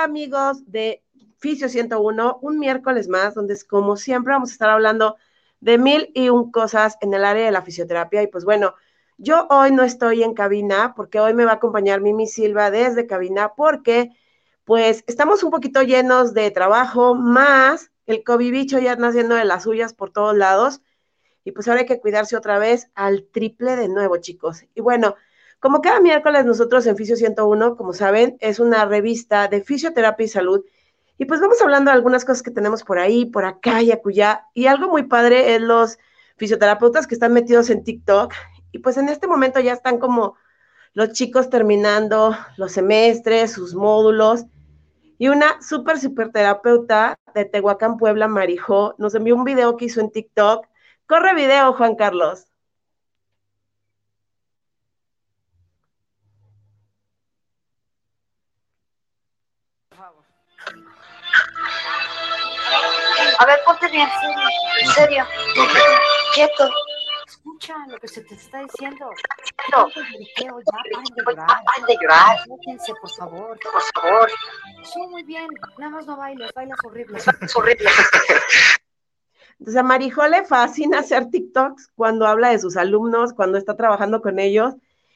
Hola amigos de Fisio 101, un miércoles más, donde como siempre vamos a estar hablando de mil y un cosas en el área de la fisioterapia. Y pues bueno, yo hoy no estoy en cabina porque hoy me va a acompañar Mimi Silva desde cabina porque pues estamos un poquito llenos de trabajo, más el COVID bicho ya está haciendo de las suyas por todos lados. Y pues ahora hay que cuidarse otra vez al triple de nuevo, chicos. Y bueno, como cada miércoles nosotros en Fisio 101, como saben, es una revista de fisioterapia y salud. Y pues vamos hablando de algunas cosas que tenemos por ahí, por acá y acullá. Y algo muy padre es los fisioterapeutas que están metidos en TikTok. Y pues en este momento ya están como los chicos terminando los semestres, sus módulos. Y una súper, súper terapeuta de Tehuacán, Puebla, Marijó, nos envió un video que hizo en TikTok. Corre video, Juan Carlos. A ver, ponte bien, en serio. Quieto. Escucha lo que se te está diciendo. No. ya paren de llorar. Paren de llorar. Enfóquense, por favor. Por favor. Sí, muy bien. Nada más no bailes, bailas horrible. Es horrible. Entonces a Marijó le fascina hacer TikToks cuando habla de sus alumnos, cuando está trabajando con ellos.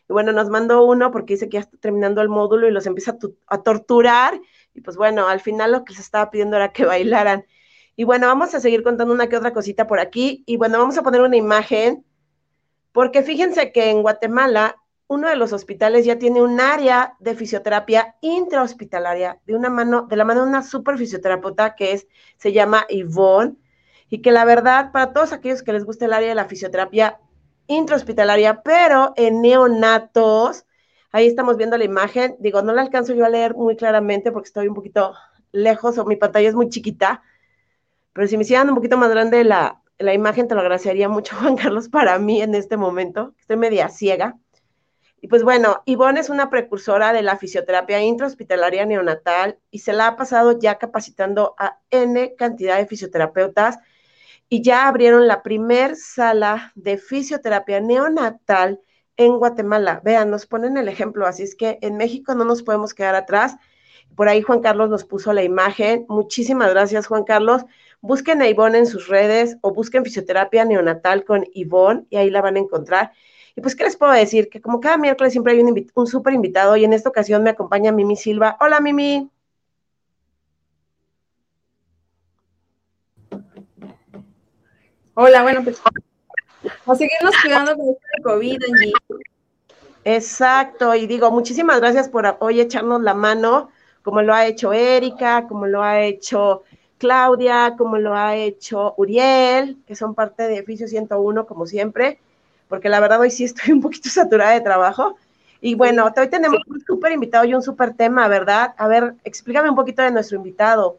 Y bueno, nos mandó uno porque dice que ya está terminando el módulo y los empieza a, tu- a torturar. Y pues bueno, al final lo que les estaba pidiendo era que bailaran. Y bueno, vamos a seguir contando una que otra cosita por aquí. Y bueno, vamos a poner una imagen, porque fíjense que en Guatemala, uno de los hospitales ya tiene un área de fisioterapia intrahospitalaria, de una mano, de la mano de una super fisioterapeuta que es, se llama Yvonne, y que la verdad, para todos aquellos que les gusta el área de la fisioterapia intrahospitalaria, pero en neonatos, ahí estamos viendo la imagen, digo, no la alcanzo yo a leer muy claramente porque estoy un poquito lejos o mi pantalla es muy chiquita, pero si me hicieran un poquito más grande la, la imagen, te lo agradecería mucho, Juan Carlos, para mí en este momento. Estoy media ciega. Y pues bueno, Ivonne es una precursora de la fisioterapia intrahospitalaria neonatal y se la ha pasado ya capacitando a N cantidad de fisioterapeutas y ya abrieron la primer sala de fisioterapia neonatal en Guatemala. Vean, nos ponen el ejemplo, así es que en México no nos podemos quedar atrás. Por ahí Juan Carlos nos puso la imagen. Muchísimas gracias, Juan Carlos. Busquen a Ivonne en sus redes o busquen fisioterapia neonatal con Ivonne y ahí la van a encontrar. Y pues, ¿qué les puedo decir? Que como cada miércoles siempre hay un, invi- un súper invitado y en esta ocasión me acompaña Mimi Silva. Hola, Mimi. Hola, bueno, pues a seguirnos cuidando con este COVID, Angie. Exacto, y digo, muchísimas gracias por hoy echarnos la mano, como lo ha hecho Erika, como lo ha hecho Claudia, como lo ha hecho Uriel, que son parte de Fisio 101, como siempre, porque la verdad hoy sí estoy un poquito saturada de trabajo. Y bueno, hoy tenemos un súper invitado y un súper tema, ¿verdad? A ver, explícame un poquito de nuestro invitado.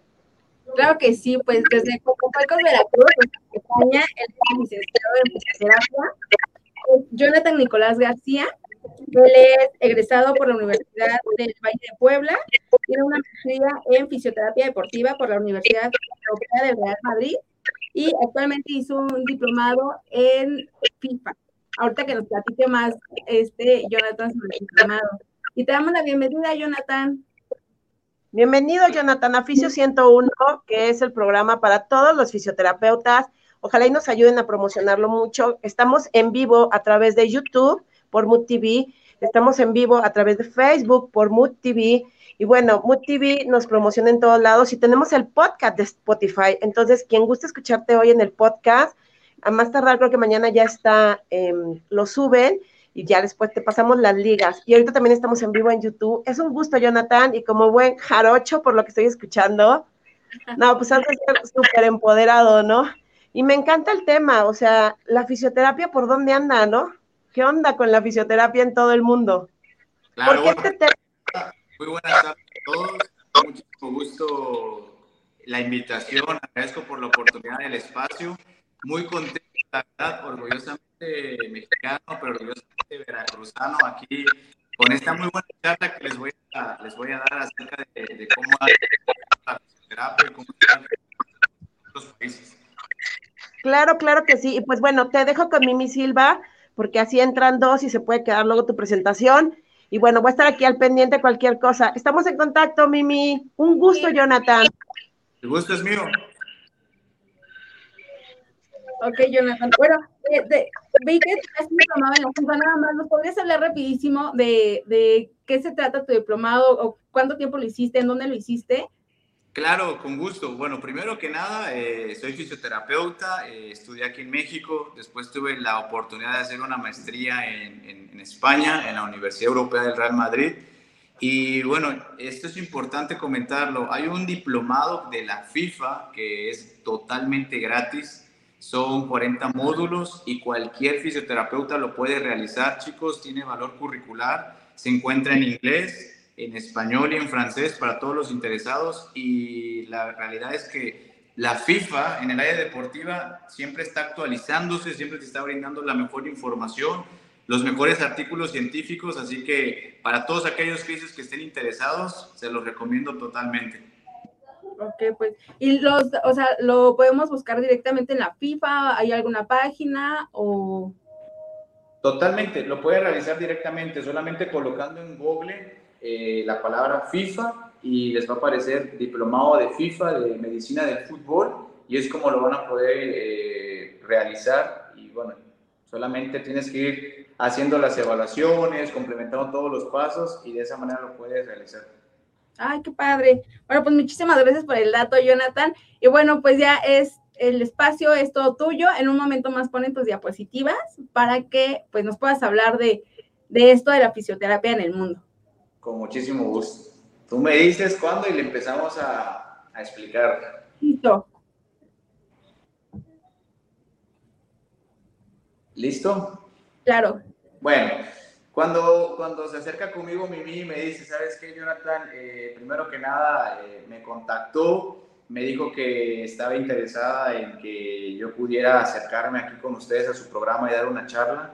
Claro que sí, pues desde Cocopacos, Veracruz, nos acompaña el licenciado en fisioterapia, es Jonathan Nicolás García. Él es egresado por la Universidad del Valle de Puebla, tiene una maestría en fisioterapia deportiva por la Universidad Europea del Real Madrid y actualmente hizo un diplomado en FIFA. Ahorita que nos platique más este Jonathan sobre el diplomado. Y te damos la bienvenida, Jonathan. Bienvenido, Jonathan, a Fisio 101, que es el programa para todos los fisioterapeutas. Ojalá y nos ayuden a promocionarlo mucho. Estamos en vivo a través de YouTube por Mood TV. Estamos en vivo a través de Facebook por Mood TV. Y bueno, Mood TV nos promociona en todos lados y tenemos el podcast de Spotify. Entonces, quien guste escucharte hoy en el podcast, a más tardar, creo que mañana ya está, em, lo suben y ya después te pasamos las ligas. Y ahorita también estamos en vivo en YouTube. Es un gusto, Jonathan, y como buen jarocho, por lo que estoy escuchando, no, pues has de ser súper empoderado, ¿no? Y me encanta el tema, o sea, la fisioterapia, ¿por dónde anda, no? ¿Qué onda con la fisioterapia en todo el mundo? Claro, ¿Por qué bueno, este tema? muy buenas tardes a todos. Con muchísimo gusto la invitación. Agradezco por la oportunidad del espacio. Muy contento, la verdad, orgullosamente mexicano, pero orgullosamente veracruzano aquí con esta muy buena charla que les voy a, les voy a dar acerca de, de cómo la fisioterapia y cómo en otros países. Claro, claro que sí. Y pues bueno, te dejo con Mimi Silva, porque así entran dos y se puede quedar luego tu presentación. Y bueno, voy a estar aquí al pendiente cualquier cosa. Estamos en contacto, Mimi. Un gusto, Jonathan. El gusto es mío. Ok, Jonathan. Bueno, eh, de, vi que diplomado en la FIFA, nada más, ¿nos podrías hablar rapidísimo de, de qué se trata tu diplomado o cuánto tiempo lo hiciste, en dónde lo hiciste? Claro, con gusto. Bueno, primero que nada, eh, soy fisioterapeuta, eh, estudié aquí en México, después tuve la oportunidad de hacer una maestría en, en, en, España, en la Universidad Europea del Real Madrid. Y bueno, esto es importante comentarlo. Hay un diplomado de la FIFA que es totalmente gratis son 40 módulos y cualquier fisioterapeuta lo puede realizar, chicos, tiene valor curricular, se encuentra en inglés, en español y en francés para todos los interesados. Y la realidad es que la FIFA en el área deportiva siempre está actualizándose, siempre te está brindando la mejor información, los mejores artículos científicos, así que para todos aquellos que estén interesados, se los recomiendo totalmente. Ok, pues, y los, o sea, ¿lo podemos buscar directamente en la FIFA? ¿Hay alguna página o...? Totalmente, lo puede realizar directamente, solamente colocando en Google eh, la palabra FIFA y les va a aparecer diplomado de FIFA de medicina del fútbol y es como lo van a poder eh, realizar y bueno, solamente tienes que ir haciendo las evaluaciones, complementando todos los pasos y de esa manera lo puedes realizar. Ay, qué padre. Bueno, pues muchísimas gracias por el dato, Jonathan. Y bueno, pues ya es el espacio es todo tuyo. En un momento más ponen tus diapositivas para que pues nos puedas hablar de, de esto de la fisioterapia en el mundo. Con muchísimo gusto. Tú me dices cuándo y le empezamos a, a explicar. Listo. ¿Listo? Claro. Bueno, cuando, cuando se acerca conmigo Mimi me dice, ¿sabes qué, Jonathan? Eh, primero que nada, eh, me contactó, me dijo que estaba interesada en que yo pudiera acercarme aquí con ustedes a su programa y dar una charla,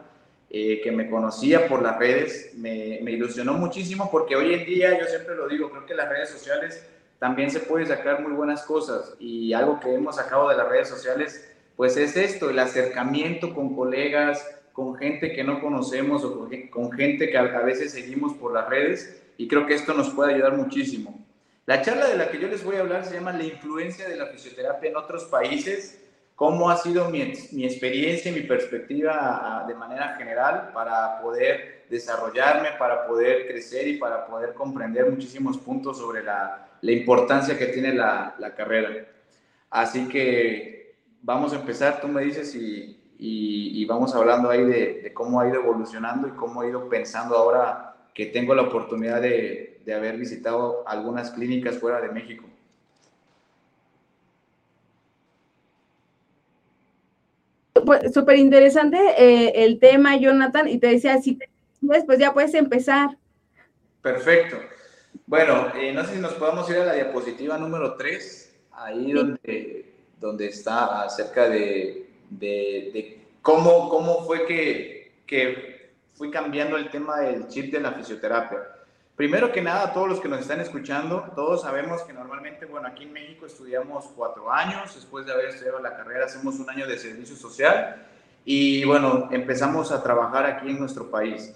eh, que me conocía por las redes, me, me, ilusionó muchísimo porque hoy en día, yo siempre lo digo, creo que las redes sociales también se puede sacar muy buenas cosas y algo que hemos sacado de las redes sociales, pues es esto, el acercamiento con colegas, con gente que no conocemos o con gente que a veces seguimos por las redes y creo que esto nos puede ayudar muchísimo. La charla de la que yo les voy a hablar se llama La influencia de la fisioterapia en otros países, cómo ha sido mi, experiencia y mi perspectiva de manera general para poder desarrollarme, para poder crecer y para poder comprender muchísimos puntos sobre la, la importancia que tiene la, la carrera. Así que vamos a empezar, tú me dices si, y, vamos hablando ahí de, cómo ha ido evolucionando y cómo ha ido pensando ahora que tengo la oportunidad de, de haber visitado algunas clínicas fuera de México. Pues súper interesante eh, el tema, Jonathan, y te decía, si después ya puedes empezar. Perfecto. Bueno, eh, no sé si nos podemos ir a la diapositiva número 3, ahí sí. donde, donde está acerca de, de, de cómo, cómo fue que, que fui cambiando el tema del chip de la fisioterapia. Primero que nada, todos los que nos están escuchando, todos sabemos que normalmente, bueno, aquí en México estudiamos cuatro años, después de haber estudiado la carrera hacemos un año de servicio social y bueno, empezamos a trabajar aquí en nuestro país.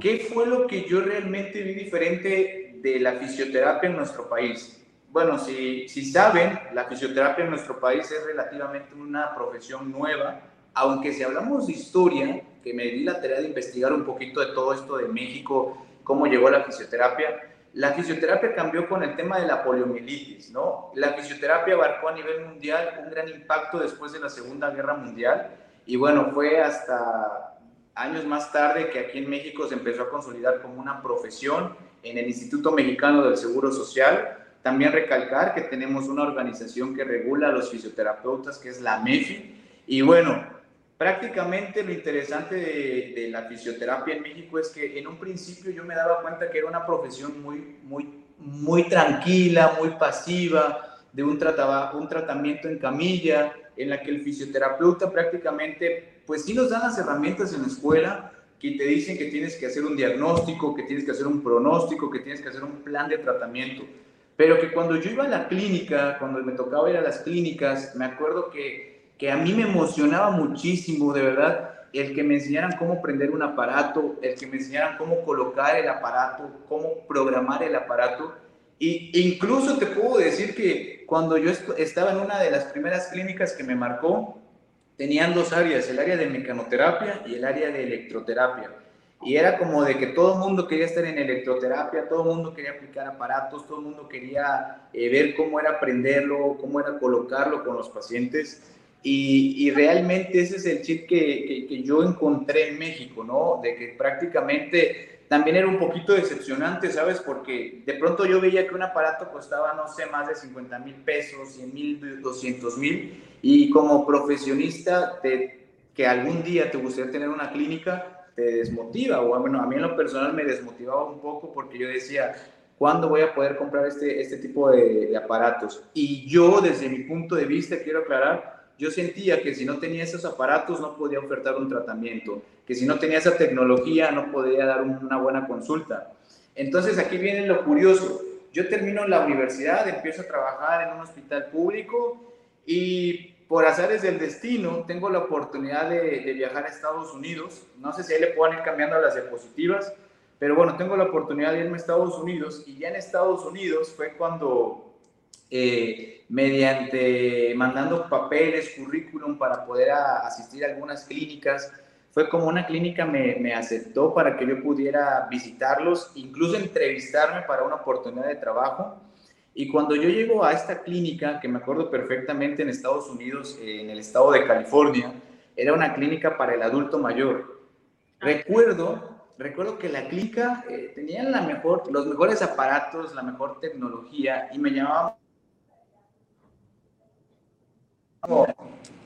¿Qué fue lo que yo realmente vi diferente de la fisioterapia en nuestro país? Bueno, si, si saben, la fisioterapia en nuestro país es relativamente una profesión nueva, aunque si hablamos de historia, que me di la tarea de investigar un poquito de todo esto de México, cómo llegó la fisioterapia, la fisioterapia cambió con el tema de la poliomielitis, ¿no? La fisioterapia abarcó a nivel mundial un gran impacto después de la Segunda Guerra Mundial y bueno, fue hasta años más tarde que aquí en México se empezó a consolidar como una profesión en el Instituto Mexicano del Seguro Social. También recalcar que tenemos una organización que regula a los fisioterapeutas, que es la MEFI. Y bueno, prácticamente lo interesante de, la fisioterapia en México es que en un principio yo me daba cuenta que era una profesión muy, muy, muy tranquila, muy pasiva, de un, trataba, un tratamiento en camilla, en la que el fisioterapeuta prácticamente, pues sí nos dan las herramientas en la escuela, que te dicen que tienes que hacer un diagnóstico, que tienes que hacer un pronóstico, que tienes que hacer un plan de tratamiento. Pero que cuando yo iba a la clínica, cuando me tocaba ir a las clínicas, me acuerdo que, que a mí me emocionaba muchísimo, de verdad, el que me enseñaran cómo prender un aparato, el que me enseñaran cómo colocar el aparato, cómo programar el aparato. Y incluso te puedo decir que cuando yo estaba en una de las primeras clínicas que me marcó, tenían dos áreas, el área de mecanoterapia y el área de electroterapia. Y era como de que todo el mundo quería estar en electroterapia, todo el mundo quería aplicar aparatos, todo el mundo quería eh, ver cómo era aprenderlo, cómo era colocarlo con los pacientes. Y, realmente ese es el chip que, que, yo encontré en México, ¿no? De que prácticamente también era un poquito decepcionante, ¿sabes? Porque de pronto yo veía que un aparato costaba, no sé, más de 50 mil pesos, 100 mil, 200 mil, y como profesionista de, que algún día te gustaría tener una clínica, te desmotiva, o bueno, a mí en lo personal me desmotivaba un poco porque yo decía, ¿cuándo voy a poder comprar este, este tipo de, de aparatos? Y yo, desde mi punto de vista, quiero aclarar, yo sentía que si no tenía esos aparatos no podía ofertar un tratamiento, que si no tenía esa tecnología no podía dar una buena consulta. Entonces aquí viene lo curioso. Yo termino la universidad, empiezo a trabajar en un hospital público y por azares del destino tengo la oportunidad de, de viajar a Estados Unidos. No sé si ahí le puedan ir cambiando las diapositivas, pero bueno, tengo la oportunidad de irme a Estados Unidos y ya en Estados Unidos fue cuando eh, mediante mandando papeles, currículum para poder asistir a algunas clínicas. Fue como una clínica me, me, aceptó para que yo pudiera visitarlos, incluso entrevistarme para una oportunidad de trabajo. Y cuando yo llego a esta clínica, que me acuerdo perfectamente en Estados Unidos, en el estado de California, era una clínica para el adulto mayor. Recuerdo recuerdo que la clínica eh, tenía la mejor, los mejores aparatos, la mejor tecnología y me llamaba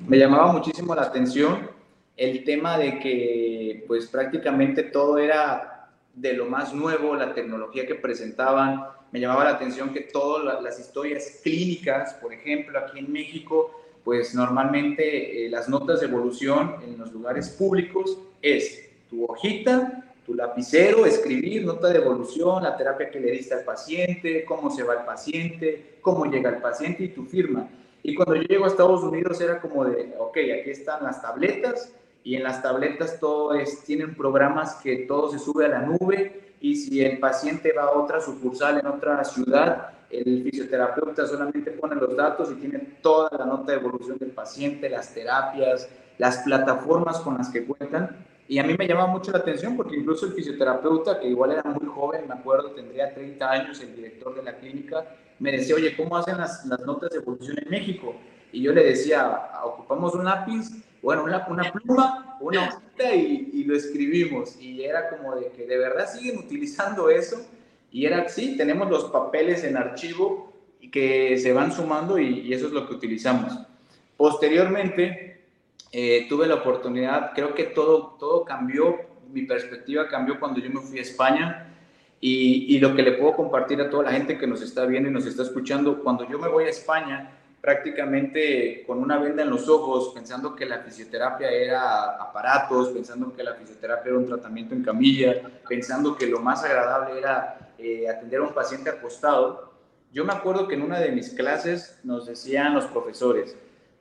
me llamaba muchísimo la atención el tema de que pues prácticamente todo era de lo más nuevo, la tecnología que presentaban, me llamaba la atención que todas las historias clínicas, por ejemplo, aquí en México, pues normalmente eh, las notas de evolución en los lugares públicos es tu hojita, tu lapicero, escribir nota de evolución, la terapia que le diste al paciente, cómo se va el paciente, cómo llega el paciente y tu firma. Y cuando yo llego a Estados Unidos era como de, ok, aquí están las tabletas y en las tabletas todo es, tienen programas que todo se sube a la nube y si el paciente va a otra sucursal en otra ciudad, el fisioterapeuta solamente pone los datos y tiene toda la nota de evolución del paciente, las terapias, las plataformas con las que cuentan. Y a mí me llama mucho la atención porque incluso el fisioterapeuta, que igual era muy joven, me acuerdo, tendría 30 años, el director de la clínica, me decía, oye, ¿cómo hacen las, las notas de evolución en México? Y yo le decía, ocupamos un lápiz, bueno, una, una pluma, una hojita y, y, lo escribimos. Y era como de que de verdad siguen utilizando eso. Y era así, tenemos los papeles en archivo que se van sumando y, y eso es lo que utilizamos. Posteriormente, eh, tuve la oportunidad, creo que todo, todo cambió, mi perspectiva cambió cuando yo me fui a España. Y, lo que le puedo compartir a toda la gente que nos está viendo y nos está escuchando, cuando yo me voy a España, prácticamente con una venda en los ojos, pensando que la fisioterapia era aparatos, pensando que la fisioterapia era un tratamiento en camilla, pensando que lo más agradable era eh, atender a un paciente acostado, yo me acuerdo que en una de mis clases nos decían los profesores,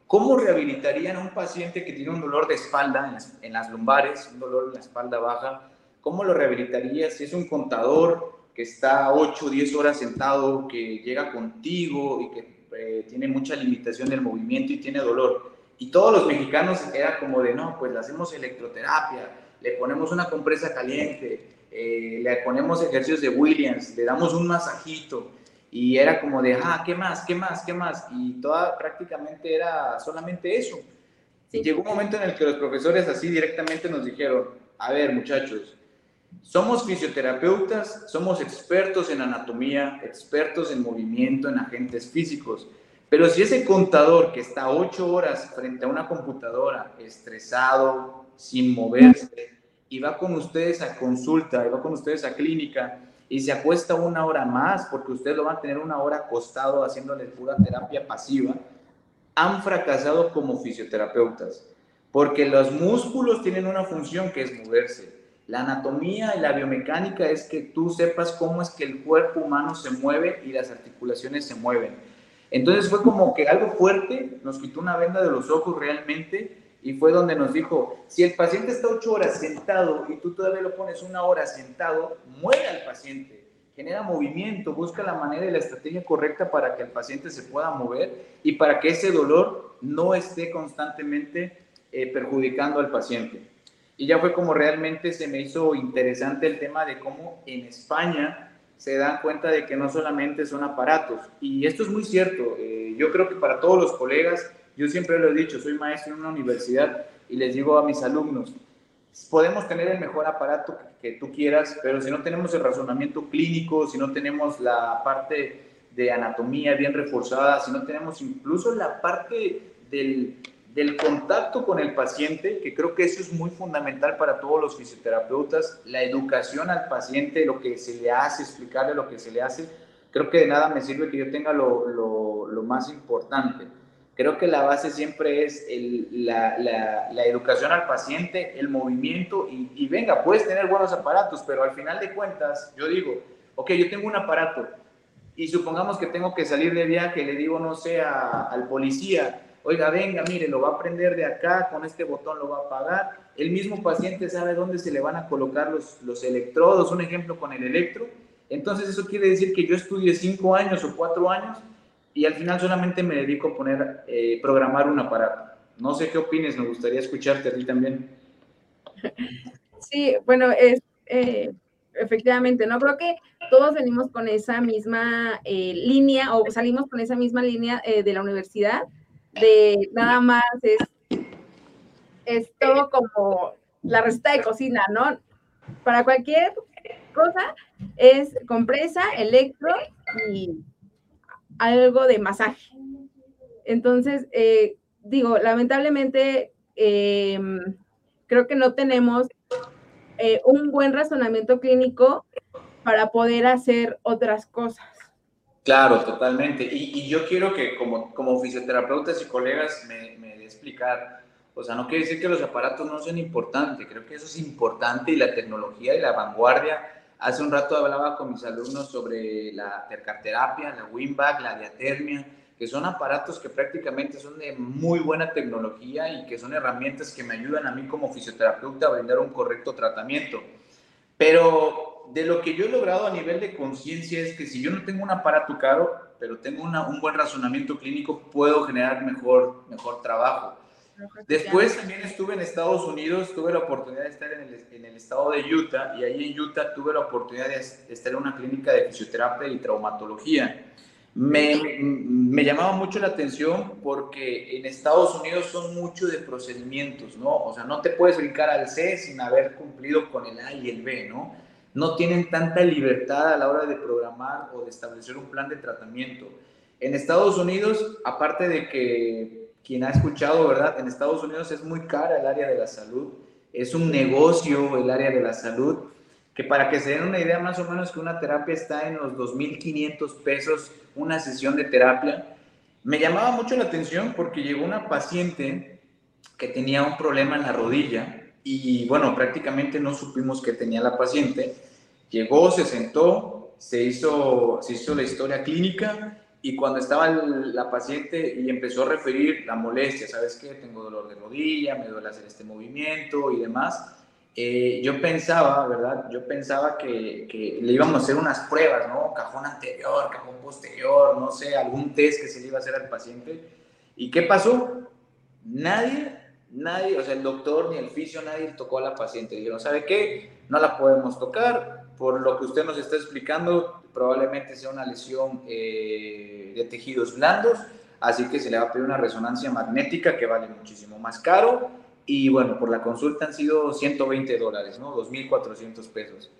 ¿cómo rehabilitarían a un paciente que tiene un dolor de espalda en las, en las lumbares, un dolor en la espalda baja? ¿Cómo lo rehabilitarías si es un contador que está 8 o 10 horas sentado, que llega contigo y que eh, tiene mucha limitación del movimiento y tiene dolor? Y todos los mexicanos era como de, no, pues le hacemos electroterapia, le ponemos una compresa caliente, eh, le ponemos ejercicios de Williams, le damos un masajito. Y era como de, ah, ¿qué más? ¿Qué más? ¿Qué más? Y toda prácticamente era solamente eso. Y llegó un momento en el que los profesores así directamente nos dijeron, a ver muchachos, somos fisioterapeutas, somos expertos en anatomía, expertos en movimiento, en agentes físicos. Pero si ese contador que está ocho horas frente a una computadora, estresado, sin moverse, y va con ustedes a consulta, y va con ustedes a clínica, y se acuesta una hora más, porque ustedes lo van a tener una hora acostado haciéndole pura terapia pasiva, han fracasado como fisioterapeutas, porque los músculos tienen una función que es moverse la anatomía y la biomecánica es que tú sepas cómo es que el cuerpo humano se mueve y las articulaciones se mueven. Entonces fue como que algo fuerte, nos quitó una venda de los ojos realmente y fue donde nos dijo, si el paciente está ocho horas sentado y tú todavía lo pones una hora sentado, muere al paciente, genera movimiento, busca la manera y la estrategia correcta para que el paciente se pueda mover y para que ese dolor no esté constantemente eh, perjudicando al paciente. Y ya fue como realmente se me hizo interesante el tema de cómo en España se dan cuenta de que no solamente son aparatos. Y esto es muy cierto. Eh, yo creo que para todos los colegas, yo siempre lo he dicho, soy maestro en una universidad y les digo a mis alumnos, podemos tener el mejor aparato que, tú quieras, pero si no tenemos el razonamiento clínico, si no tenemos la parte de anatomía bien reforzada, si no tenemos incluso la parte del, del contacto con el paciente, que creo que eso es muy fundamental para todos los fisioterapeutas, la educación al paciente, lo que se le hace, explicarle lo que se le hace, creo que de nada me sirve que yo tenga lo, lo, lo más importante. Creo que la base siempre es el, la, la, la, educación al paciente, el movimiento y, y, venga, puedes tener buenos aparatos, pero al final de cuentas, yo digo, ok, yo tengo un aparato y supongamos que tengo que salir de viaje, le digo, no sé, a, al policía, oiga, venga, mire, lo va a prender de acá, con este botón lo va a apagar. El mismo paciente sabe dónde se le van a colocar los, los electrodos, un ejemplo con el electro. Entonces eso quiere decir que yo estudié cinco años o cuatro años y al final solamente me dedico a poner, eh, programar un aparato. No sé qué opines, me gustaría escucharte a ti también. Sí, bueno, es, eh, efectivamente, ¿no? Creo que todos venimos con esa misma eh, línea o salimos con esa misma línea eh, de la universidad, de nada más es, es todo como la receta de cocina, ¿no? Para cualquier cosa es compresa, electro y algo de masaje. Entonces, eh, digo, lamentablemente, eh, creo que no tenemos eh, un buen razonamiento clínico para poder hacer otras cosas. Claro, totalmente. Y, yo quiero que como, como fisioterapeutas y colegas me, me explicar, o sea, no quiere decir que los aparatos no sean importantes, creo que eso es importante y la tecnología y la vanguardia Hace un rato hablaba con mis alumnos sobre la tercaterapia, la Winback, la diatermia, que son aparatos que prácticamente son de muy buena tecnología y que son herramientas que me ayudan a mí como fisioterapeuta a brindar un correcto tratamiento. Pero de lo que yo he logrado a nivel de conciencia es que si yo no tengo un aparato caro, pero tengo una, un buen razonamiento clínico, puedo generar mejor, mejor trabajo. Después también estuve en Estados Unidos, tuve la oportunidad de estar en el, en el, estado de Utah y ahí en Utah tuve la oportunidad de estar en una clínica de fisioterapia y traumatología. Me, me llamaba mucho la atención porque en Estados Unidos son mucho de procedimientos, ¿no? O sea, no te puedes brincar al C sin haber cumplido con el A y el B, ¿no? No tienen tanta libertad a la hora de programar o de establecer un plan de tratamiento. En Estados Unidos, aparte de que quien ha escuchado, ¿verdad? En Estados Unidos es muy cara el área de la salud, es un negocio el área de la salud, que para que se den una idea más o menos que una terapia está en los 2.500 pesos una sesión de terapia. Me llamaba mucho la atención porque llegó una paciente que tenía un problema en la rodilla y bueno, prácticamente no supimos que tenía la paciente. Llegó, se sentó, se hizo, se hizo la historia clínica y cuando estaba la paciente y empezó a referir la molestia, ¿sabes qué? Tengo dolor de rodilla, me duele hacer este movimiento y demás. Eh, yo pensaba, ¿verdad? Yo pensaba que, que, le íbamos a hacer unas pruebas, ¿no? Cajón anterior, cajón posterior, no sé, algún test que se le iba a hacer al paciente. ¿Y qué pasó? Nadie, nadie, o sea, el doctor ni el fisio, nadie tocó a la paciente. Dijeron, ¿sabe qué? No la podemos tocar, por lo que usted nos está explicando, probablemente sea una lesión eh, de tejidos blandos, así que se le va a pedir una resonancia magnética que vale muchísimo más caro. Y bueno, por la consulta han sido 120 dólares, ¿no? 2.400 pesos.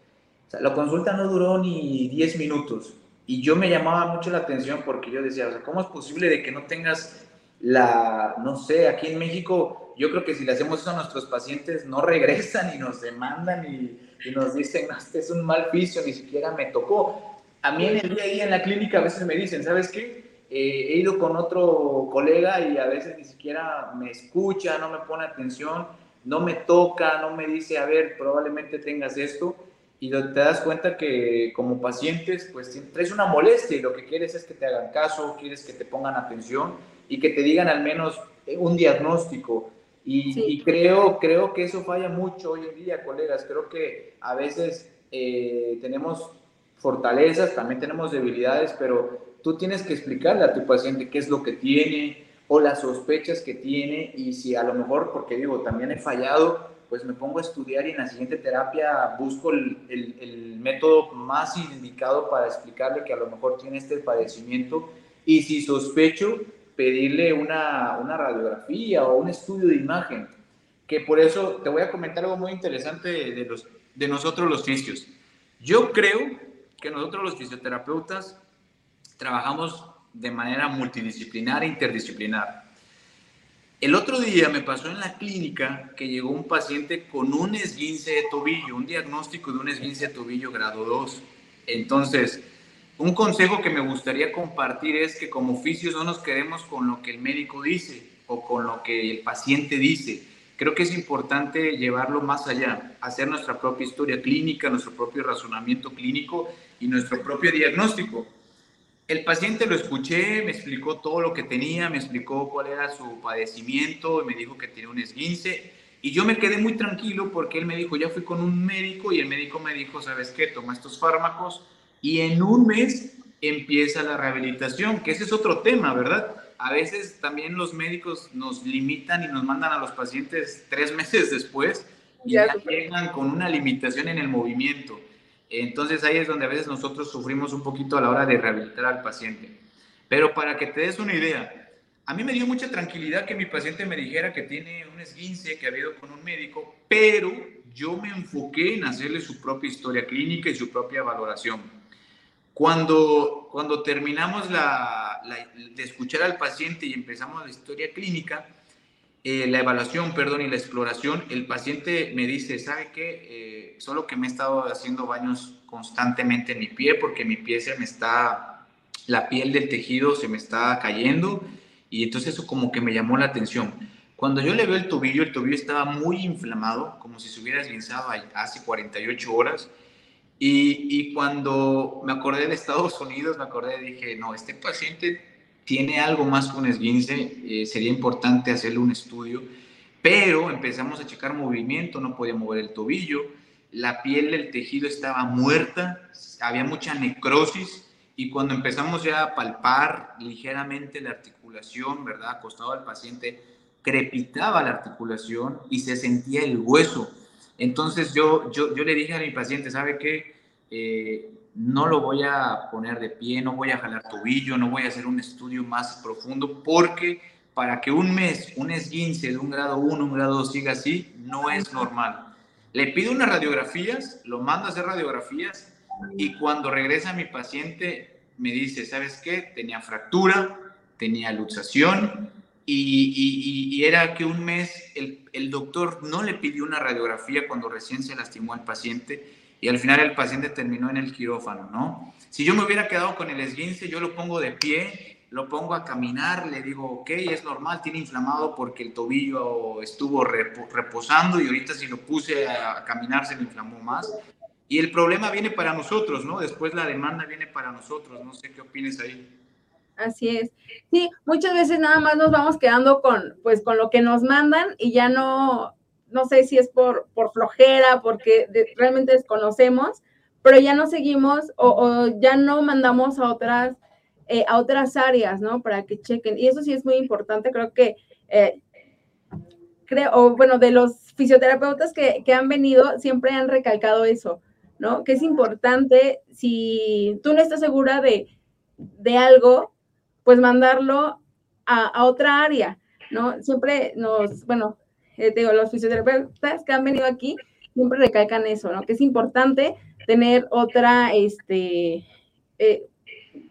O sea, la consulta no duró ni 10 minutos. Y yo me llamaba mucho la atención porque yo decía, o sea, ¿cómo es posible de que no tengas la, no sé, aquí en México, yo creo que si le hacemos eso a nuestros pacientes, no regresan y nos demandan y, y nos dicen, no, este es un mal vicio, ni siquiera me tocó. A mí en el día a día en la clínica a veces me dicen, ¿sabes qué? Eh, he ido con otro colega y a veces ni siquiera me escucha, no me pone atención, no me toca, no me dice, a ver, probablemente tengas esto. Y te das cuenta que como pacientes, pues traes una molestia y lo que quieres es que te hagan caso, quieres que te pongan atención y que te digan al menos un diagnóstico. Y, Sí. y creo, creo que eso falla mucho hoy en día, colegas. Creo que a veces eh, tenemos fortalezas, también tenemos debilidades, pero tú tienes que explicarle a tu paciente qué es lo que tiene o las sospechas que tiene y si a lo mejor, porque digo, también he fallado, pues me pongo a estudiar y en la siguiente terapia busco el, el- el método más indicado para explicarle que a lo mejor tiene este padecimiento y si sospecho, pedirle una, una radiografía o un estudio de imagen, que por eso te voy a comentar algo muy interesante de, de los, de nosotros los fisios. Yo creo que nosotros los fisioterapeutas trabajamos de manera multidisciplinar e interdisciplinar. El otro día me pasó en la clínica que llegó un paciente con un esguince de tobillo, un diagnóstico de un esguince de tobillo grado 2. Entonces, un consejo que me gustaría compartir es que como oficios no nos quedemos con lo que el médico dice o con lo que el paciente dice. Creo que es importante llevarlo más allá, hacer nuestra propia historia clínica, nuestro propio razonamiento clínico y nuestro propio diagnóstico. El paciente lo escuché, me explicó todo lo que tenía, me explicó cuál era su padecimiento, me dijo que tenía un esguince y yo me quedé muy tranquilo porque él me dijo, ya fui con un médico y el médico me dijo, ¿sabes qué? Toma estos fármacos y en un mes empieza la rehabilitación, que ese es otro tema, ¿verdad? A veces también los médicos nos limitan y nos mandan a los pacientes tres meses después y Ya, ya llegan con una limitación en el movimiento. Entonces ahí es donde a veces nosotros sufrimos un poquito a la hora de rehabilitar al paciente. Pero para que te des una idea, a mí me dio mucha tranquilidad que mi paciente me dijera que tiene un esguince, que había ido con un médico, pero yo me enfoqué en hacerle su propia historia clínica y su propia valoración. Cuando, cuando terminamos la, la- de escuchar al paciente y empezamos la historia clínica, eh, la evaluación, perdón, y la exploración, el paciente me dice, ¿sabe qué? Eh, solo que me he estado haciendo baños constantemente en mi pie porque mi pie se me está, la piel del tejido se me está cayendo y entonces eso como que me llamó la atención. Cuando yo le veo el tobillo, el tobillo estaba muy inflamado, como si se hubiera ahí hace 48 horas. Y, cuando me acordé de Estados Unidos, me acordé, dije, no, este paciente tiene algo más que un esguince, eh, sería importante hacerle un estudio, pero empezamos a checar movimiento, no podía mover el tobillo, la piel del tejido estaba muerta, había mucha necrosis, y cuando empezamos ya a palpar ligeramente la articulación, ¿verdad? Acostado al paciente, crepitaba la articulación y se sentía el hueso. Entonces yo, yo, yo le dije a mi paciente, ¿sabe qué? Eh, no lo voy a poner de pie, no voy a jalar tobillo, no voy a hacer un estudio más profundo, porque para que un mes, un esguince de un grado 1, un grado 2 siga así, no es normal. Le pido unas radiografías, lo mando a hacer radiografías y cuando regresa mi paciente me dice, ¿sabes qué? Tenía fractura, tenía luxación y, era que un mes el, el doctor no le pidió una radiografía cuando recién se lastimó al paciente y al final el paciente terminó en el quirófano, ¿no? Si yo me hubiera quedado con el esguince, yo lo pongo de pie, lo pongo a caminar, le digo, ok, es normal, tiene inflamado porque el tobillo estuvo repo- reposando y ahorita si lo puse a caminar se le inflamó más. Y el problema viene para nosotros, ¿no? Después la demanda viene para nosotros, no sé qué opines ahí. Así es. Sí, muchas veces nada más nos vamos quedando con, pues, con lo que nos mandan y ya no, no sé si es por, por flojera, porque realmente desconocemos, pero ya no seguimos o, o ya no mandamos a otras, eh, a otras áreas, ¿no? Para que chequen. Y eso sí es muy importante, creo que, eh, creo, o bueno, de los fisioterapeutas que, que han venido, siempre han recalcado eso, ¿no? Que es importante, si tú no estás segura de, de algo, pues mandarlo a, a otra área, ¿no? Siempre nos, bueno, eh, digo, los fisioterapeutas que han venido aquí siempre recalcan eso, ¿no? Que es importante tener otra, este, eh,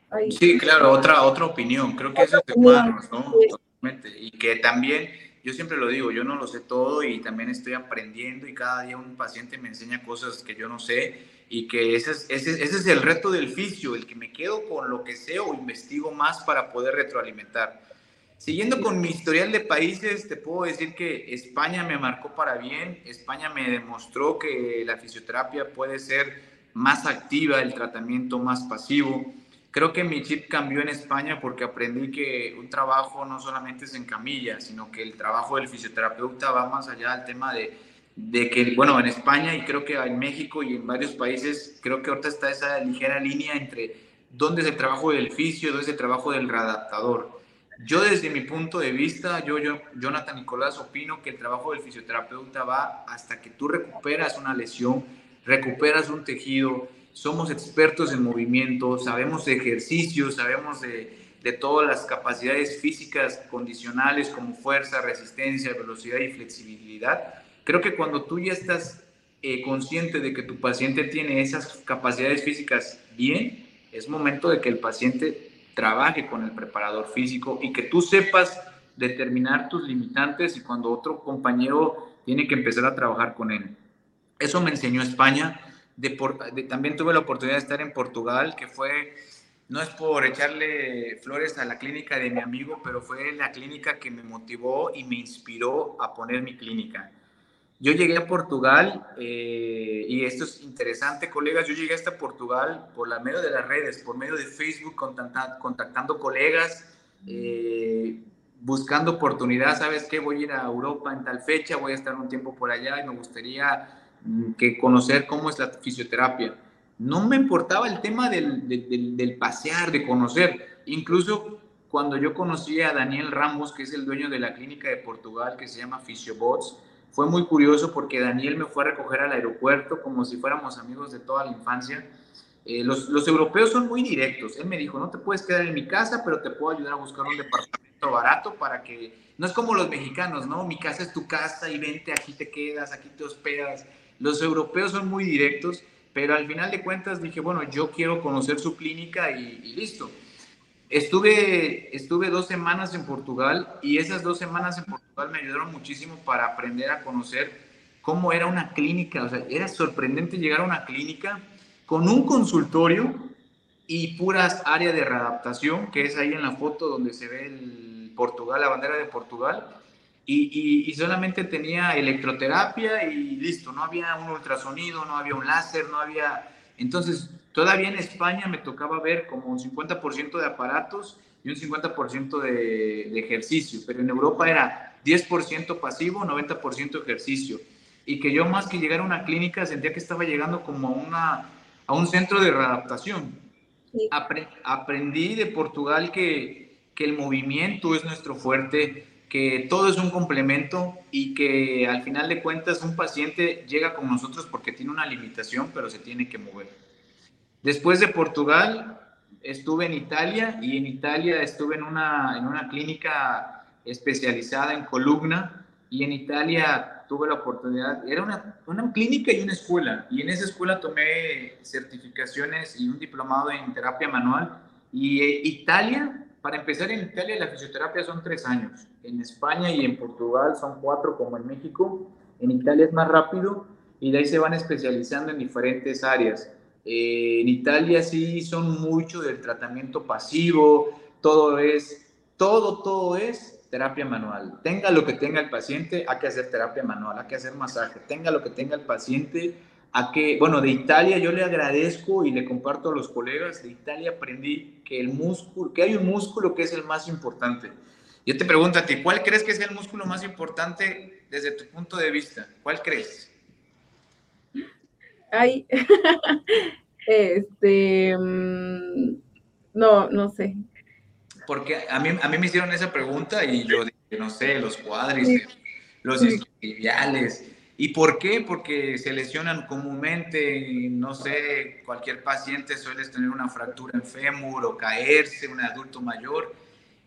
ay, Sí, claro, otra, otra opinión. Creo que eso es de humanos, ¿no? sí. Totalmente. Y que también, yo siempre lo digo, yo no lo sé todo y también estoy aprendiendo y cada día un paciente me enseña cosas que yo no sé y que ese es, ese, ese es el reto del fisio, el que me quedo con lo que sé o investigo más para poder retroalimentar. Siguiendo con mi historial de países, te puedo decir que España me marcó para bien, España me demostró que la fisioterapia puede ser más activa, el tratamiento más pasivo. Creo que mi chip cambió en España porque aprendí que un trabajo no solamente es en camilla, sino que el trabajo del fisioterapeuta va más allá del tema de, de que, bueno, en España y creo que en México y en varios países, creo que ahorita está esa ligera línea entre dónde es el trabajo del fisio, dónde es el trabajo del readaptador. Yo desde mi punto de vista, yo, yo, Jonathan Nicolás, opino que el trabajo del fisioterapeuta va hasta que tú recuperas una lesión, recuperas un tejido, somos expertos en movimiento, sabemos de ejercicios, sabemos de, de todas las capacidades físicas condicionales como fuerza, resistencia, velocidad y flexibilidad. Creo que cuando tú ya estás eh, consciente de que tu paciente tiene esas capacidades físicas bien, es momento de que el paciente trabaje con el preparador físico y que tú sepas determinar tus limitantes y cuando otro compañero tiene que empezar a trabajar con él. Eso me enseñó España. De también tuve la oportunidad de estar en Portugal, que fue, no es por echarle flores a la clínica de mi amigo, pero fue la clínica que me motivó y me inspiró a poner mi clínica. Yo llegué a Portugal eh, y esto es interesante, colegas. Yo llegué hasta Portugal por la medio de las redes, por medio de Facebook, contactando, contactando colegas, eh, buscando oportunidad. ¿Sabes qué? Voy a ir a Europa en tal fecha, voy a estar un tiempo por allá y me gustaría que conocer cómo es la fisioterapia. No me importaba el tema del, del, del pasear, de conocer. Incluso cuando yo conocí a Daniel Ramos, que es el dueño de la clínica de Portugal que se llama Fisiobots, fue muy curioso porque Daniel me fue a recoger al aeropuerto como si fuéramos amigos de toda la infancia. Eh, los, los, europeos son muy directos. Él me dijo, no te puedes quedar en mi casa, pero te puedo ayudar a buscar un departamento barato para que... No es como los mexicanos, ¿no? Mi casa es tu casa y vente, aquí te quedas, aquí te hospedas. Los europeos son muy directos, pero al final de cuentas dije, bueno, yo quiero conocer su clínica y, y listo. Estuve, estuve dos semanas en Portugal y esas dos semanas en Portugal me ayudaron muchísimo para aprender a conocer cómo era una clínica. O sea, era sorprendente llegar a una clínica con un consultorio y puras áreas de readaptación, que es ahí en la foto donde se ve el Portugal, la bandera de Portugal. Y, y, y, solamente tenía electroterapia y listo, no había un ultrasonido, no había un láser, no había... Entonces, Todavía en España me tocaba ver como un 50% de aparatos y un 50% de, de, ejercicio, pero en Europa era 10% pasivo, 90% ejercicio. Y que yo más que llegar a una clínica sentía que estaba llegando como a, una, a un centro de readaptación. Apre aprendí de Portugal que, que el movimiento es nuestro fuerte, que todo es un complemento y que al final de cuentas un paciente llega con nosotros porque tiene una limitación, pero se tiene que mover. Después de Portugal, estuve en Italia y en Italia estuve en una, en una clínica especializada en columna y en Italia tuve la oportunidad, era una, una clínica y una escuela y en esa escuela tomé certificaciones y un diplomado en terapia manual y eh, Italia, para empezar en Italia la fisioterapia son tres años, en España y en Portugal son cuatro como en México, en Italia es más rápido y de ahí se van especializando en diferentes áreas. Eh, en Italia sí son mucho del tratamiento pasivo, todo es, todo, todo es terapia manual. Tenga lo que tenga el paciente, hay que hacer terapia manual, hay que hacer masaje. Tenga lo que tenga el paciente, a que, bueno, de Italia yo le agradezco y le comparto a los colegas, de Italia aprendí que el músculo, que hay un músculo que es el más importante. Yo te pregunto a ti, ¿cuál crees que es el músculo más importante desde tu punto de vista? ¿Cuál crees? Ay, este, mm, no, no sé. Porque a mí, a mí me hicieron esa pregunta y yo dije, no sé, los cuádriceps, los isquiotibiales. ¿Y por qué? Porque se lesionan comúnmente, no sé, cualquier paciente suele tener una fractura en fémur o caerse, un adulto mayor.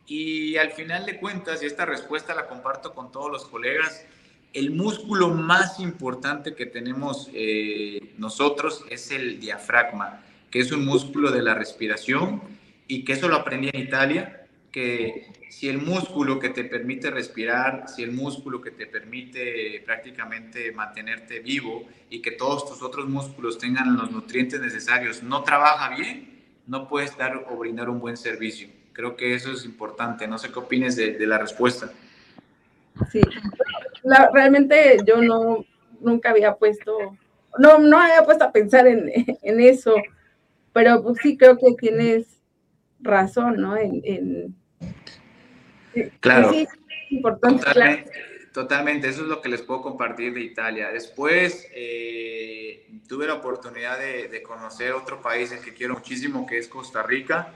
Y al final de cuentas, y esta respuesta la comparto con todos los colegas, el músculo más importante que tenemos eh, nosotros es el diafragma, que es un músculo de la respiración y que eso lo aprendí en Italia, que si el músculo que te permite respirar, si el músculo que te permite prácticamente mantenerte vivo y que todos tus otros músculos tengan los nutrientes necesarios no trabaja bien, no puedes dar o brindar un buen servicio. Creo que eso es importante. No sé qué opines de, la respuesta. Sí, realmente yo no, nunca había puesto, no, no había puesto a pensar en, eso, pero pues sí creo que tienes razón, ¿no? Claro. Sí, es importante, claro. Totalmente, totalmente, eso es lo que les puedo compartir de Italia. Después eh, tuve la oportunidad de, de conocer otro país el que quiero muchísimo, que es Costa Rica.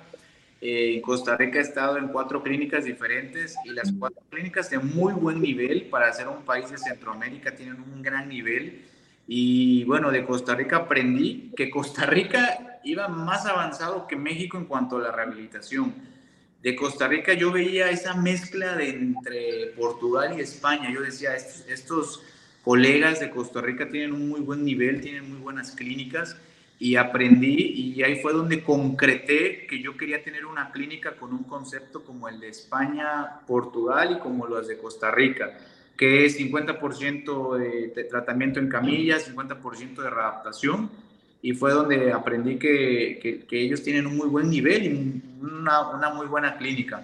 Eh, en Costa Rica he estado en cuatro clínicas diferentes y las cuatro clínicas de muy buen nivel para ser un país de Centroamérica tienen un gran nivel. Y bueno, de Costa Rica aprendí que Costa Rica iba más avanzado que México en cuanto a la rehabilitación de Costa Rica yo veía esa mezcla de entre Portugal y España. Yo decía, estos, colegas de Costa Rica tienen un muy buen nivel, tienen muy buenas clínicas y aprendí y ahí fue donde concreté que yo quería tener una clínica con un concepto como el de España, Portugal y como los de Costa Rica, que es 50% de, tratamiento en camillas, 50% de readaptación y fue donde aprendí que, ellos tienen un muy buen nivel y una, muy buena clínica.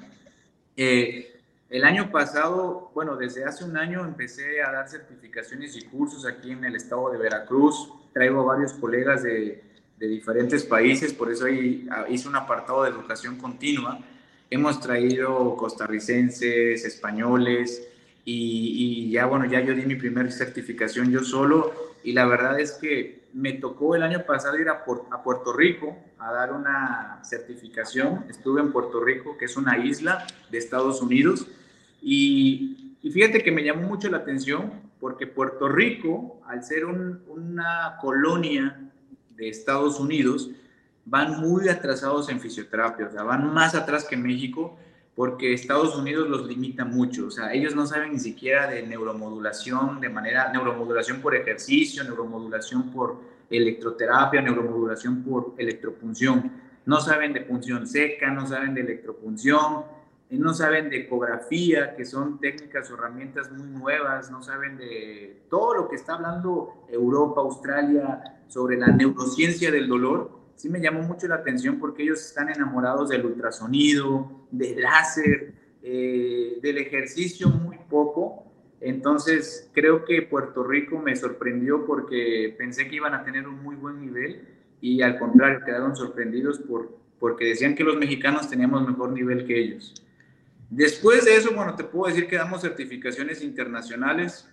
Eh, el año pasado, bueno, desde hace un año empecé a dar certificaciones y cursos aquí en el estado de Veracruz. Traigo a varios colegas de, de diferentes países, por eso ahí hice un apartado de educación continua. Hemos traído costarricenses, españoles, y, y, ya, bueno, ya yo di mi primera certificación yo solo y la verdad es que me tocó el año pasado ir a, Puerto Rico a dar una certificación. Estuve en Puerto Rico, que es una isla de Estados Unidos, y, y fíjate que me llamó mucho la atención porque Puerto Rico, al ser un, una colonia de Estados Unidos, van muy atrasados en fisioterapia, o sea, van más atrás que México porque Estados Unidos los limita mucho, o sea, ellos no saben ni siquiera de neuromodulación, de manera, neuromodulación por ejercicio, neuromodulación por electroterapia, neuromodulación por electropunción, no saben de punción seca, no saben de electropunción, no saben de ecografía, que son técnicas o herramientas muy nuevas, no saben de todo lo que está hablando Europa, Australia, sobre la neurociencia del dolor, sí me llamó mucho la atención porque ellos están enamorados del ultrasonido, del láser, eh, del ejercicio muy poco. Entonces creo que Puerto Rico me sorprendió porque pensé que iban a tener un muy buen nivel y al contrario quedaron sorprendidos por, porque decían que los mexicanos teníamos mejor nivel que ellos. Después de eso, bueno, te puedo decir que damos certificaciones internacionales.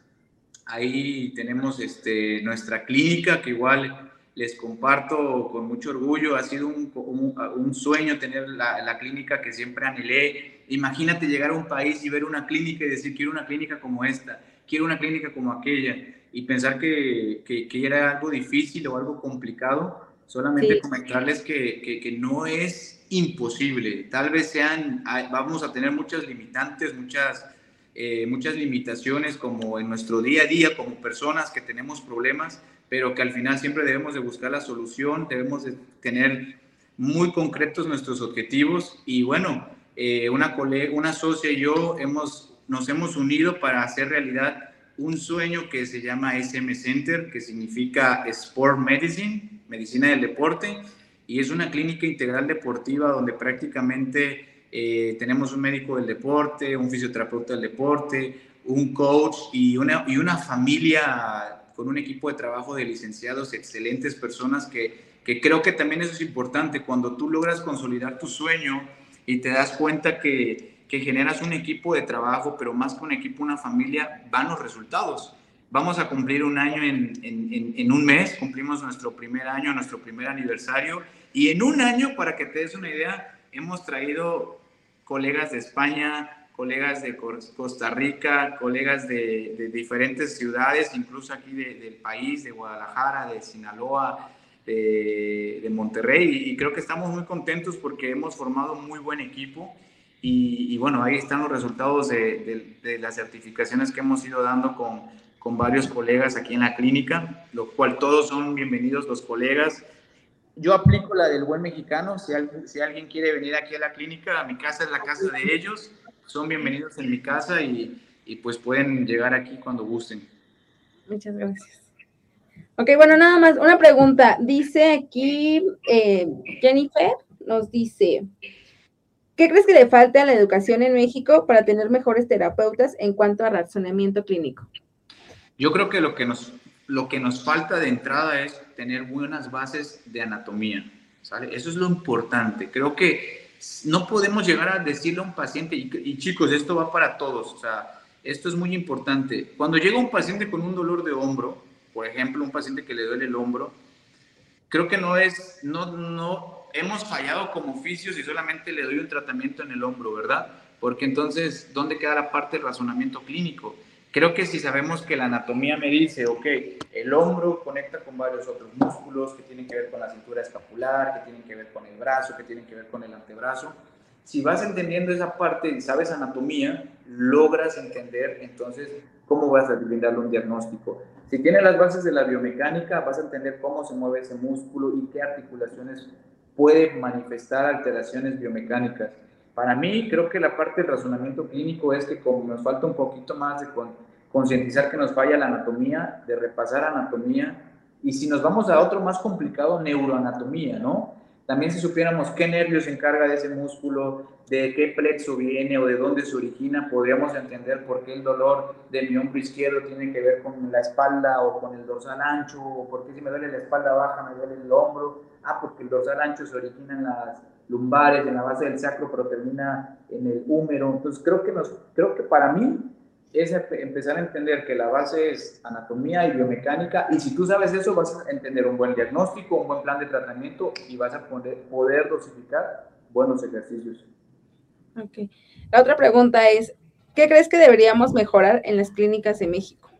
Ahí tenemos este, nuestra clínica que igual les comparto con mucho orgullo. Ha sido un, un, un sueño tener la, la, clínica que siempre anhelé. Imagínate llegar a un país y ver una clínica y decir, quiero una clínica como esta, quiero una clínica como aquella, y pensar que, que, que era algo difícil o algo complicado. Solamente sí. comentarles que, que, que, no es imposible. Tal vez sean, vamos a tener muchas limitantes, muchas, eh, muchas limitaciones como en nuestro día a día, como personas que tenemos problemas, pero que al final siempre debemos de buscar la solución, debemos de tener muy concretos nuestros objetivos. Y bueno, eh, una, colega, una socia y yo hemos, nos hemos unido para hacer realidad un sueño que se llama SM Center, que significa Sport Medicine, medicina del deporte, y es una clínica integral deportiva donde prácticamente eh, tenemos un médico del deporte, un fisioterapeuta del deporte, un coach y una, y una familia con un equipo de trabajo de licenciados, excelentes personas que, que creo que también eso es importante, cuando tú logras consolidar tu sueño y te das cuenta que, que generas un equipo de trabajo, pero más que un equipo, una familia, van los resultados. Vamos a cumplir un año en, en, en, un mes, cumplimos nuestro primer año, nuestro primer aniversario, y en un año, para que te des una idea, hemos traído colegas de España, colegas de Costa Rica, colegas de, de diferentes ciudades, incluso aquí de, del país, de Guadalajara, de Sinaloa, de, de, Monterrey, y creo que estamos muy contentos porque hemos formado un muy buen equipo. Y, y bueno, ahí están los resultados de, las certificaciones que hemos ido dando con, con varios colegas aquí en la clínica, lo cual todos son bienvenidos los colegas. Yo aplico la del buen mexicano, si alguien, si alguien quiere venir aquí a la clínica, a mi casa es la casa de ellos, son bienvenidos en mi casa y, y pues pueden llegar aquí cuando gusten. Muchas gracias. Ok, bueno, nada más, una pregunta. Dice aquí eh, Jennifer, nos dice, ¿qué crees que le falta a la educación en México para tener mejores terapeutas en cuanto a razonamiento clínico? Yo creo que lo que nos, lo que nos falta de entrada es tener buenas bases de anatomía. ¿sale? Eso es lo importante. Creo que no podemos llegar a decirle a un paciente, y, chicos, esto va para todos, o sea, esto es muy importante. Cuando llega un paciente con un dolor de hombro, por ejemplo, un paciente que le duele el hombro, creo que no es, no, no, hemos fallado como oficios y solamente le doy un tratamiento en el hombro, ¿verdad? Porque entonces, ¿dónde queda la parte del razonamiento clínico? Creo que si sabemos que la anatomía me dice, ok, el hombro conecta con varios otros músculos que tienen que ver con la cintura escapular, que tienen que ver con el brazo, que tienen que ver con el antebrazo. Si vas entendiendo esa parte y sabes anatomía, logras entender entonces cómo vas a brindarle un diagnóstico. Si tienes las bases de la biomecánica, vas a entender cómo se mueve ese músculo y qué articulaciones puede manifestar alteraciones biomecánicas. Para mí, creo que la parte del razonamiento clínico es que como nos falta un poquito más de concientizar que nos falla la anatomía, de repasar anatomía, y si nos vamos a otro más complicado, neuroanatomía, ¿no? También si supiéramos qué nervio se encarga de ese músculo, de qué plexo viene o de dónde se origina, podríamos entender por qué el dolor de mi hombro izquierdo tiene que ver con la espalda o con el dorsal ancho, o por qué si me duele la espalda baja me duele el hombro. Ah, porque el dorsal ancho se origina en las lumbares, en la base del sacro, pero termina en el húmero. Entonces creo que, nos, creo que para mí es empezar a entender que la base es anatomía y biomecánica y si tú sabes eso vas a entender un buen diagnóstico, un buen plan de tratamiento y vas a poder, poder dosificar buenos ejercicios. Ok. La otra pregunta es, ¿qué crees que deberíamos mejorar en las clínicas de México?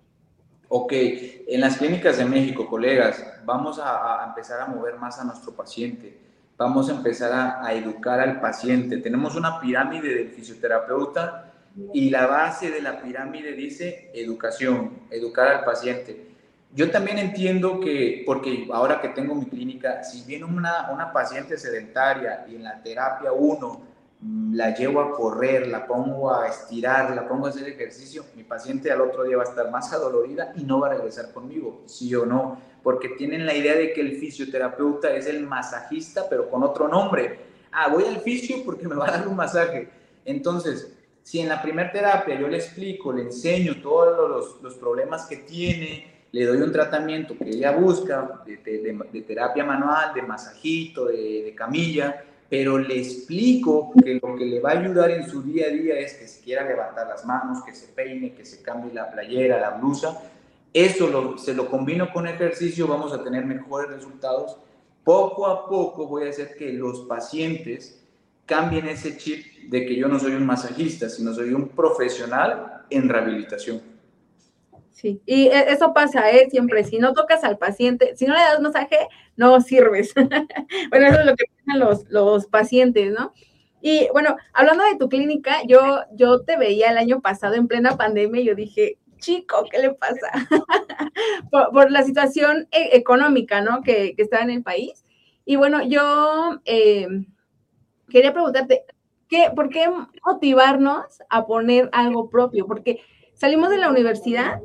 Ok, en las clínicas de México, colegas, vamos a, a empezar a mover más a nuestro paciente, vamos a empezar a, educar al paciente. Tenemos una pirámide del fisioterapeuta y la base de la pirámide dice educación, educar al paciente. Yo también entiendo que, porque ahora que tengo mi clínica, si viene una, una paciente sedentaria y en la terapia uno mm, la llevo a correr, la pongo a estirar, la pongo a hacer ejercicio, mi paciente al otro día va a estar más adolorida y no va a regresar conmigo, sí o no, porque tienen la idea de que el fisioterapeuta es el masajista, pero con otro nombre. Ah, voy al fisio porque me va a dar un masaje. Entonces, si en la primera terapia yo le explico, le enseño todos los, los problemas que tiene, le doy un tratamiento que ella busca, de, de, terapia manual, de masajito, de, camilla, pero le explico que lo que le va a ayudar en su día a día es que se quiera levantar las manos, que se peine, que se cambie la playera, la blusa. Eso se lo combino con ejercicio, vamos a tener mejores resultados. Poco a poco voy a hacer que los pacientes cambien ese chip de que yo no soy un masajista, sino soy un profesional en rehabilitación. Sí, y e, eso pasa, ¿eh? Siempre, si no tocas al paciente, si no le das masaje, no sirves. bueno, eso es lo que piensan los, los pacientes, ¿no? Y bueno, hablando de tu clínica, yo, yo te veía el año pasado en plena pandemia y yo dije, chico, ¿qué le pasa? por, la situación e, económica, ¿no? Que, que, está en el país. Y bueno, yo eh, quería preguntarte, ¿qué, ¿por qué motivarnos a poner algo propio? Porque salimos de la universidad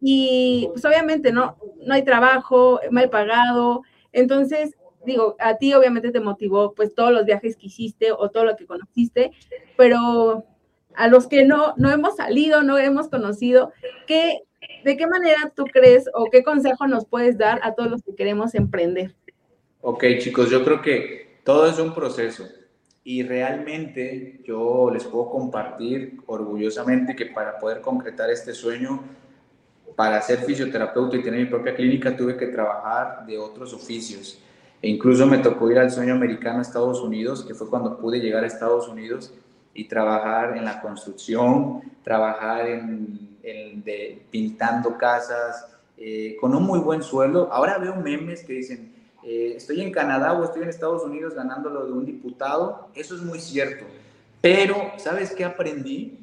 y pues obviamente no, no hay trabajo, mal pagado, entonces digo, a ti obviamente te motivó pues todos los viajes que hiciste o todo lo que conociste, pero a los que no, no hemos salido, no hemos conocido, ¿qué, ¿de qué manera tú crees o qué consejo nos puedes dar a todos los que queremos emprender? Ok, chicos, yo creo que todo es un proceso. Y realmente yo les puedo compartir orgullosamente que para poder concretar este sueño, para ser fisioterapeuta y tener mi propia clínica, tuve que trabajar de otros oficios. E incluso me tocó ir al sueño americano a Estados Unidos, que fue cuando pude llegar a Estados Unidos y trabajar en la construcción, trabajar en, de, pintando casas, eh, con un muy buen sueldo. Ahora veo memes que dicen, eh, estoy en Canadá o estoy en Estados Unidos ganando lo de un diputado, eso es muy cierto. Pero, ¿sabes qué aprendí?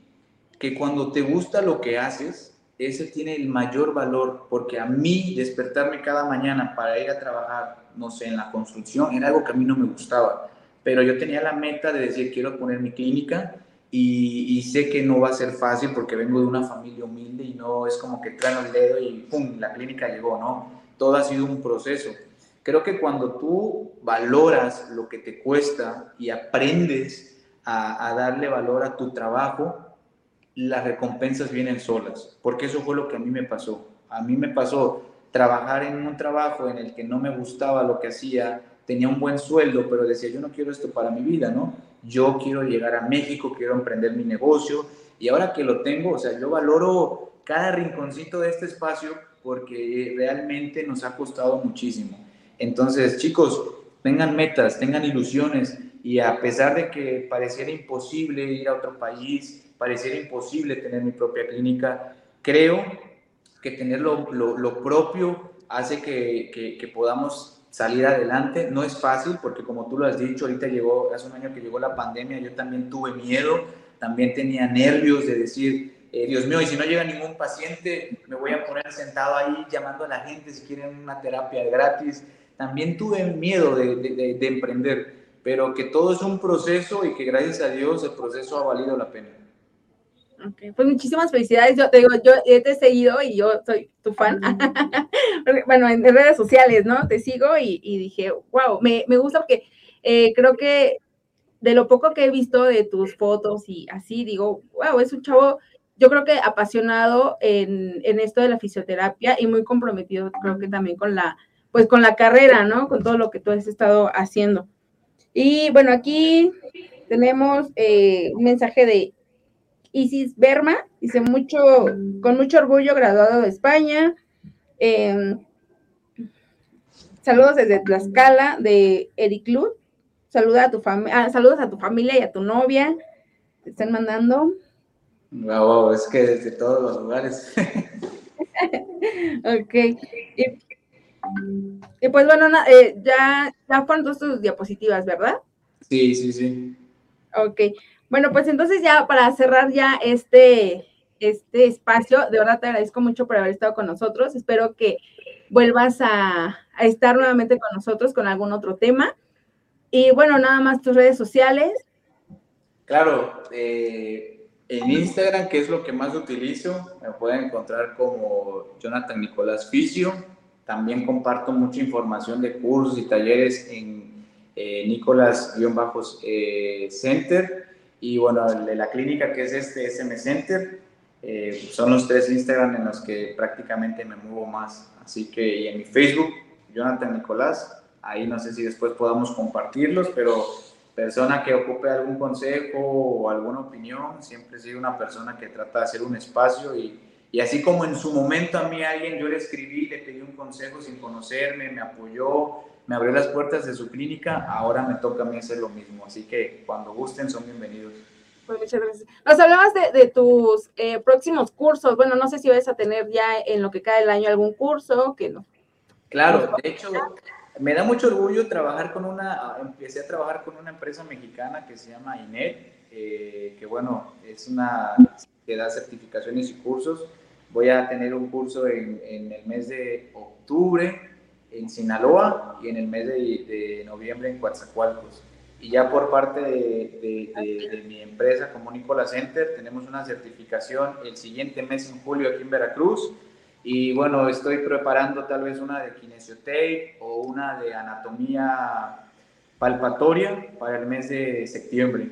Que cuando te gusta lo que haces, ese tiene el mayor valor, porque a mí despertarme cada mañana para ir a trabajar, no sé, en la construcción, era algo que a mí no me gustaba. Pero yo tenía la meta de decir, quiero poner mi clínica y, y, sé que no va a ser fácil porque vengo de una familia humilde y no es como que traen el dedo y ¡pum! La clínica llegó, ¿no? Todo ha sido un proceso. Creo que cuando tú valoras lo que te cuesta y aprendes a, darle valor a tu trabajo, las recompensas vienen solas, porque eso fue lo que a mí me pasó. A mí me pasó trabajar en un trabajo en el que no me gustaba lo que hacía, tenía un buen sueldo, pero decía, yo no quiero esto para mi vida, ¿no? Yo quiero llegar a México, quiero emprender mi negocio, y ahora que lo tengo, o sea, yo valoro cada rinconcito de este espacio porque realmente nos ha costado muchísimo. Entonces, chicos, tengan metas, tengan ilusiones, y a pesar de que pareciera imposible ir a otro país, pareciera imposible tener mi propia clínica, creo que tener lo, propio hace que, que, que, podamos salir adelante. No es fácil porque como tú lo has dicho, ahorita llegó, hace un año que llegó la pandemia, yo también tuve miedo, también tenía nervios de decir, eh, Dios mío, y si no llega ningún paciente, me voy a poner sentado ahí llamando a la gente si quieren una terapia gratis. También tuve miedo de, de, de emprender pero que todo es un proceso y que gracias a Dios el proceso ha valido la pena. Okay. Pues muchísimas felicidades. Yo te digo, yo te he seguido y yo soy tu fan. bueno, en redes sociales, ¿no? Te sigo y, y dije, wow, me, me, gusta porque eh, creo que de lo poco que he visto de tus fotos y así, digo, wow, es un chavo, yo creo que apasionado en, en esto de la fisioterapia y muy comprometido, creo que también con la, pues con la carrera, ¿no? Con todo lo que tú has estado haciendo. Y bueno, aquí tenemos eh, un mensaje de Isis Berma, dice mucho, con mucho orgullo graduado de España. Em, saludos desde Tlaxcala, de Eric Luz. Saluda a tu familia, ah, saludos a tu familia y a tu novia. Te están mandando. Wow, es que desde todos los lugares. ok. Y y pues bueno, eh, ya, ya fueron todas tus diapositivas, ¿verdad? Sí, sí, sí. Ok. Bueno, pues entonces ya para cerrar ya este, este espacio, de verdad te agradezco mucho por haber estado con nosotros. Espero que vuelvas a, a estar nuevamente con nosotros con algún otro tema. Y bueno, nada más tus redes sociales. Claro, eh, en Instagram, que es lo que más utilizo, me pueden encontrar como Jonathan Nicolás Fisio también comparto mucha información de cursos y talleres en eh, Nicolás-Center y bueno, de la clínica que es este SM Center. Eh, son los tres Instagram en los que prácticamente me muevo más. Así que y en mi Facebook, Jonathan Nicolás, ahí no sé si después podamos compartirlos, pero persona que ocupe algún consejo o alguna opinión, siempre soy una persona que trata de hacer un espacio y y así como en su momento a mí alguien, yo le escribí, le pedí un consejo sin conocerme, me apoyó, me abrió las puertas de su clínica, ahora me toca a mí hacer lo mismo. Así que cuando gusten son bienvenidos. Pues muchas gracias. Nos hablabas de, tus eh, próximos cursos. Bueno, no sé si vas a tener ya en lo que cae el año algún curso, que no. Claro, de hecho, me da mucho orgullo trabajar con una, empecé a trabajar con una empresa mexicana que se llama INET, eh, que bueno, es una que da certificaciones y cursos Voy a tener un curso en, en el mes de octubre en Sinaloa y en el mes de, de noviembre en Coatzacoalcos. Y ya por parte de, de, de, mi empresa como Nicola Center tenemos una certificación el siguiente mes en julio aquí en Veracruz. Y bueno, estoy preparando tal vez una de kinesiotape o una de anatomía palpatoria para el mes de septiembre.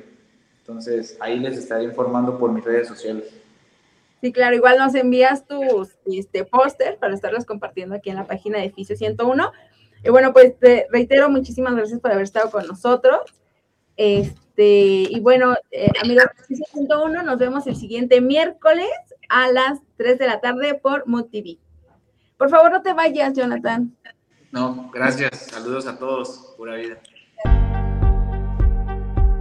Entonces ahí les estaré informando por mis redes sociales. Sí, claro, igual nos envías tus este, póster para estarlos compartiendo aquí en la página de Fisio 101. Y bueno, pues te reitero, muchísimas gracias por haber estado con nosotros. Este, y bueno, eh, amigos de Fisio 101, nos vemos el siguiente miércoles a las 3 de la tarde por MoTV. Por favor, no te vayas, Jonathan. No, gracias. Saludos a todos. Pura vida.